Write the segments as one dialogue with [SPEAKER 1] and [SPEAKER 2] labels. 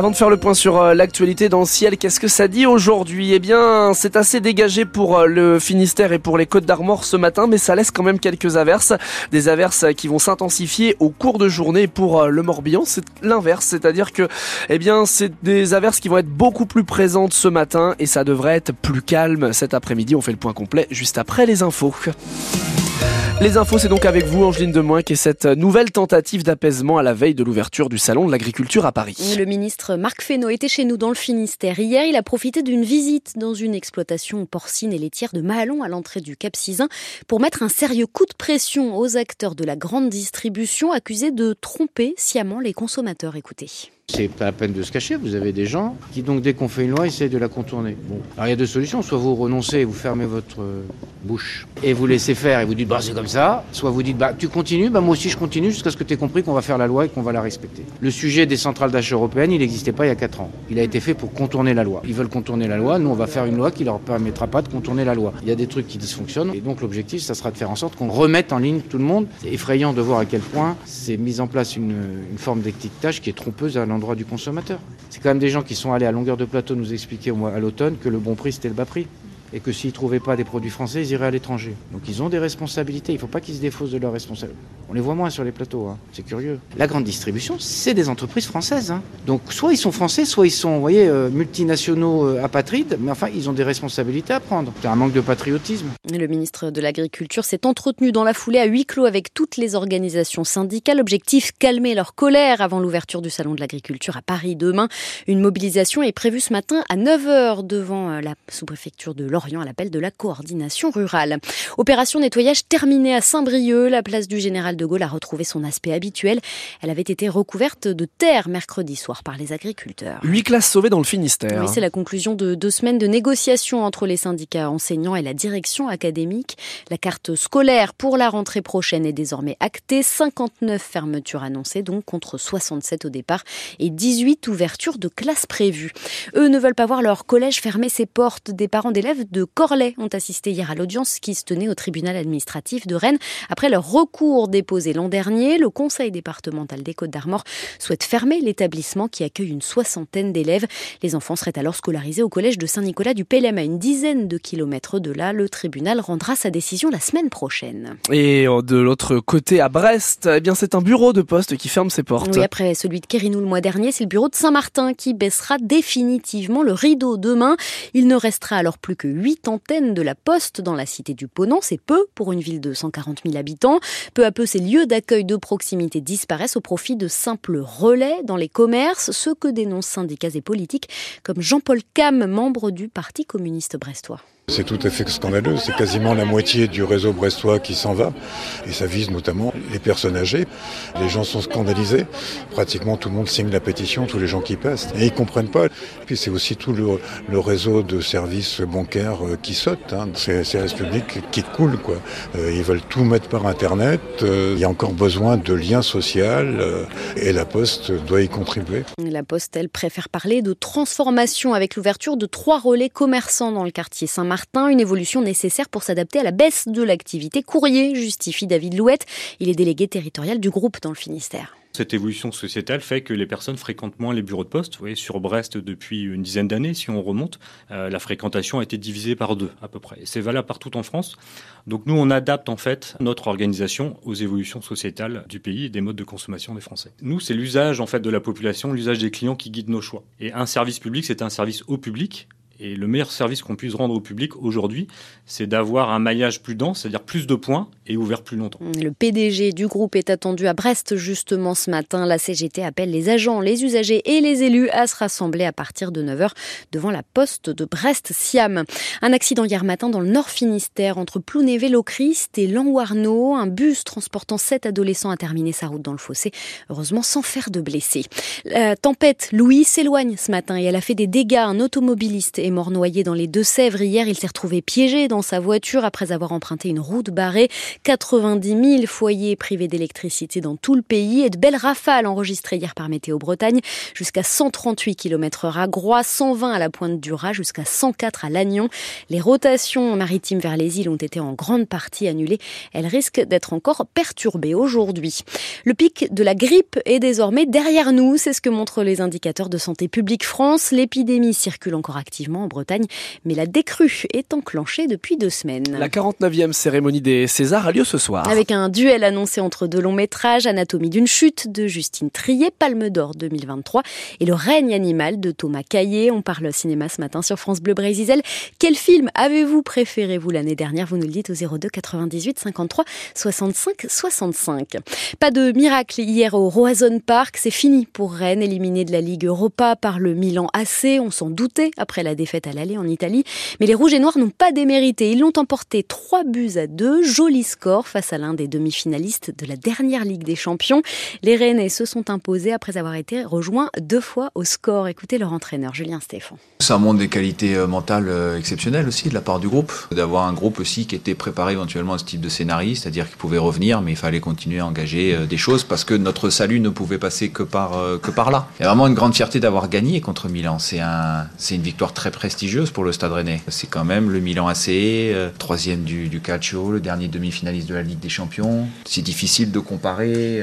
[SPEAKER 1] Avant de faire le point sur euh, l'actualité dans le ciel, qu'est-ce que ça dit aujourd'hui? Eh bien, c'est assez dégagé pour euh, le Finistère et pour les Côtes d'Armor ce matin, mais ça laisse quand même quelques averses. Des averses qui vont s'intensifier au cours de journée. Pour euh, le Morbihan, c'est l'inverse, c'est-à-dire que, eh bien, c'est des averses qui vont être beaucoup plus présentes ce matin et ça devrait être plus calme cet après-midi. On fait le point complet juste après les infos. Les infos, c'est donc avec vous, Angeline Demoin, qui est cette nouvelle tentative d'apaisement à la veille de l'ouverture du Salon de l'agriculture à Paris.
[SPEAKER 2] Le ministre Marc Fesneau était chez nous dans le Finistère. Hier, il a profité d'une visite dans une exploitation porcine et laitière de Mahalon à l'entrée du Cap Sizun pour mettre un sérieux coup de pression aux acteurs de la grande distribution accusés de tromper sciemment les consommateurs. Écoutez.
[SPEAKER 3] C'est pas la peine de se cacher, vous avez des gens qui, donc, dès qu'on fait une loi, essayent de la contourner. Bon. Alors il y a deux solutions, soit vous renoncez, vous fermez votre euh, bouche et vous laissez faire et vous dites, bah c'est comme ça, soit vous dites, bah tu continues, bah moi aussi je continue jusqu'à ce que tu aies compris qu'on va faire la loi et qu'on va la respecter. Le sujet des centrales d'achat européennes, il n'existait pas il y a 4 ans. Il a été fait pour contourner la loi. Ils veulent contourner la loi, nous on va faire une loi qui leur permettra pas de contourner la loi. Il y a des trucs qui dysfonctionnent et donc l'objectif, ça sera de faire en sorte qu'on remette en ligne tout le monde. C'est effrayant de voir à quel point c'est mis en place une, une forme d'étiquetage qui est trompeuse à l'endroit du consommateur. C'est quand même des gens qui sont allés à longueur de plateau nous expliquer au mois, à l'automne que le bon prix c'était le bas prix et que s'ils ne trouvaient pas des produits français, ils iraient à l'étranger. Donc ils ont des responsabilités, il ne faut pas qu'ils se défaussent de leurs responsabilités. On les voit moins sur les plateaux, hein. c'est curieux. La grande distribution, c'est des entreprises françaises. Hein. Donc soit ils sont français, soit ils sont, vous voyez, euh, multinationaux euh, apatrides, mais enfin, ils ont des responsabilités à prendre. C'est un manque de patriotisme.
[SPEAKER 2] Le ministre de l'Agriculture s'est entretenu dans la foulée à huis clos avec toutes les organisations syndicales. Objectif, calmer leur colère avant l'ouverture du Salon de l'Agriculture à Paris demain. Une mobilisation est prévue ce matin à 9h devant euh, la sous-préfecture de Lorient à l'appel de la coordination rurale. Opération nettoyage terminée à Saint-Brieuc. La place du Général de Gaulle a retrouvé son aspect habituel. Elle avait été recouverte de terre mercredi soir par les agriculteurs.
[SPEAKER 1] Huit classes sauvées dans le Finistère.
[SPEAKER 2] Oui, c'est la conclusion de deux semaines de négociations entre les syndicats enseignants et la direction académique. La carte scolaire pour la rentrée prochaine est désormais actée. 59 fermetures annoncées, donc contre 67 au départ, et 18 ouvertures de classes prévues. Eux ne veulent pas voir leur collège fermer ses portes. Des parents d'élèves de Corlay ont assisté hier à l'audience qui se tenait au tribunal administratif de Rennes. Après leur recours déposé l'an dernier, le conseil départemental des Côtes d'Armor souhaite fermer l'établissement qui accueille une soixantaine d'élèves. Les enfants seraient alors scolarisés au collège de Saint-Nicolas du Pelem à une dizaine de kilomètres de là. Le tribunal rendra sa décision la semaine prochaine.
[SPEAKER 1] Et de l'autre côté, à Brest, eh bien c'est un bureau de poste qui ferme ses portes.
[SPEAKER 2] Oui, après celui de Kérinou le mois dernier, c'est le bureau de Saint-Martin qui baissera définitivement le rideau demain. Il ne restera alors plus que huit antennes de la Poste dans la cité du Ponant. C'est peu pour une ville de 140 000 habitants. Peu à peu, ces lieux d'accueil de proximité disparaissent au profit de simples relais dans les commerces, ce que dénoncent syndicats et politiques comme Jean-Paul Cam, membre du Parti communiste brestois.
[SPEAKER 4] C'est tout à fait scandaleux. C'est quasiment la moitié du réseau brestois qui s'en va. Et ça vise notamment les personnes âgées. Les gens sont scandalisés. Pratiquement tout le monde signe la pétition, tous les gens qui passent. Et ils comprennent pas. Puis c'est aussi tout le, réseau de services bancaires euh, qui saute. Hein. C'est services publics qui. Quoi. Euh, ils veulent tout mettre par Internet. Euh, il y a encore besoin de liens sociaux. et la Poste doit y contribuer.
[SPEAKER 2] La Poste, elle, préfère parler de transformation avec l'ouverture de trois relais commerçants dans le quartier Saint-Martin une évolution nécessaire pour s'adapter à la baisse de l'activité. Courrier, justifie David Louette. Il est délégué territorial du groupe dans le Finistère.
[SPEAKER 5] Cette évolution sociétale fait que les personnes fréquentent moins les bureaux de poste. Sur Brest, depuis une dizaine d'années, si on remonte, euh, la fréquentation a été divisée par deux à peu près. C'est valable partout en France. Donc nous, on adapte en fait notre organisation aux évolutions sociétales du pays et des modes de consommation des Français. Nous, c'est l'usage en fait de la population, l'usage des clients qui guide nos choix. Et un service public, c'est un service au public et le meilleur service qu'on puisse rendre au public aujourd'hui, c'est d'avoir un maillage plus dense, c'est-à-dire plus de points et ouvert plus longtemps.
[SPEAKER 2] Le PDG du groupe est attendu à Brest justement ce matin. La CGT appelle les agents, les usagers et les élus à se rassembler à partir de 9h devant la poste de Brest-Siam. Un accident hier matin dans le Nord Finistère entre Plounévé-Lochrist et Lanwarneau. Un bus transportant sept adolescents a terminé sa route dans le fossé, heureusement sans faire de blessés. La tempête Louis s'éloigne ce matin et elle a fait des dégâts. Un automobiliste est est mort noyé dans les Deux-Sèvres hier. Il s'est retrouvé piégé dans sa voiture après avoir emprunté une route barrée. 90 000 foyers privés d'électricité dans tout le pays et de belles rafales enregistrées hier par Météo Bretagne jusqu'à 138 km h à Groix, 120 à la pointe du Raz, jusqu'à 104 à Lannion. Les rotations maritimes vers les îles ont été en grande partie annulées. Elles risquent d'être encore perturbées aujourd'hui. Le pic de la grippe est désormais derrière nous. C'est ce que montrent les indicateurs de Santé publique France. L'épidémie circule encore activement en Bretagne, mais la décrue est enclenchée depuis deux semaines.
[SPEAKER 1] La 49e cérémonie des Césars a lieu ce soir.
[SPEAKER 2] Avec un duel annoncé entre deux longs métrages, Anatomie d'une chute de Justine Trier, Palme d'Or 2023 et Le règne animal de Thomas Caillé. On parle cinéma ce matin sur France Bleu Brésil. Quel film avez-vous préféré vous l'année dernière? Vous nous le dites au 02 98 53 65 65. Pas de miracle hier au Roazhon Park, c'est fini pour Rennes, éliminé de la Ligue Europa par le Milan AC. On s'en doutait après la défaite à l'aller en Italie, mais les Rouges et Noirs n'ont pas démérité. Ils l'ont emporté 3 buts à 2, joli score face à l'un des demi-finalistes de la dernière Ligue des Champions. Les Rennais se sont imposés après avoir été rejoints deux fois au score. Écoutez leur entraîneur Julien Stéphan.
[SPEAKER 6] Ça montre des qualités euh, mentales euh, exceptionnelles aussi de la part du groupe, d'avoir un groupe aussi qui était préparé éventuellement à ce type de scénario, c'est-à-dire qu'il pouvait revenir, mais il fallait continuer à engager euh, des choses parce que notre salut ne pouvait passer que par que par là. Il y a vraiment une grande fierté d'avoir gagné contre Milan. C'est un, une victoire très prestigieuse pour le Stade Rennais. C'est quand même le Milan AC, troisième du, du calcio, le dernier demi-finaliste de la Ligue des Champions. C'est difficile de comparer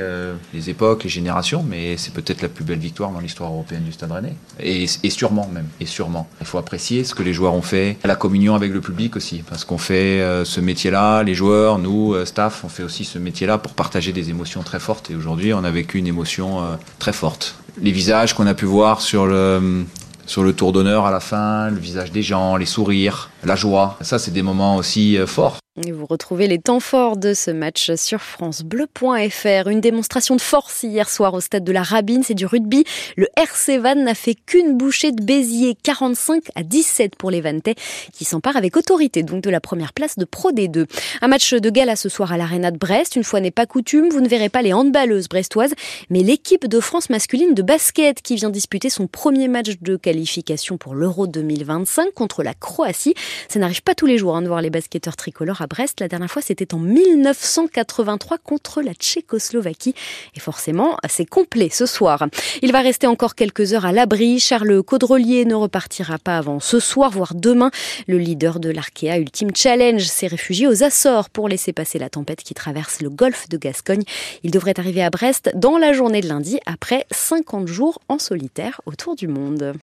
[SPEAKER 6] les époques, les générations, mais c'est peut-être la plus belle victoire dans l'histoire européenne du Stade Rennais. Et, sûrement même. Et sûrement. Il faut apprécier ce que les joueurs ont fait, la communion avec le public aussi, parce qu'on fait euh, ce métier-là, les joueurs, nous, euh, staff, on fait aussi ce métier-là pour partager des émotions très fortes. Et aujourd'hui, on a vécu une émotion euh, très forte. Les visages qu'on a pu voir sur le, sur le tour d'honneur à la fin, le visage des gens, les sourires, la joie, ça c'est des moments aussi forts.
[SPEAKER 2] Et vous retrouvez les temps forts de ce match sur francebleu.fr. Une démonstration de force hier soir au stade de la Rabine, c'est du rugby. Le RC Van n'a fait qu'une bouchée de Béziers, 45 à 17 pour les Vantais, qui s'emparent avec autorité donc de la première place de Pro D2. Un match de gala ce soir à l'Arena de Brest. Une fois n'est pas coutume, vous ne verrez pas les handballeuses brestoises, mais l'équipe de France masculine de basket qui vient disputer son premier match de qualification pour l'Euro 2025 contre la Croatie. Ça n'arrive pas tous les jours hein, de voir les basketteurs tricolores Brest. La dernière fois, c'était en 1983 contre la Tchécoslovaquie. Et forcément, c'est complet ce soir. Il va rester encore quelques heures à l'abri. Charles Caudrelier ne repartira pas avant ce soir, voire demain. Le leader de l'Arkea Ultimate Challenge s'est réfugié aux Açores pour laisser passer la tempête qui traverse le golfe de Gascogne. Il devrait arriver à Brest dans la journée de lundi après 50 jours en solitaire autour du monde.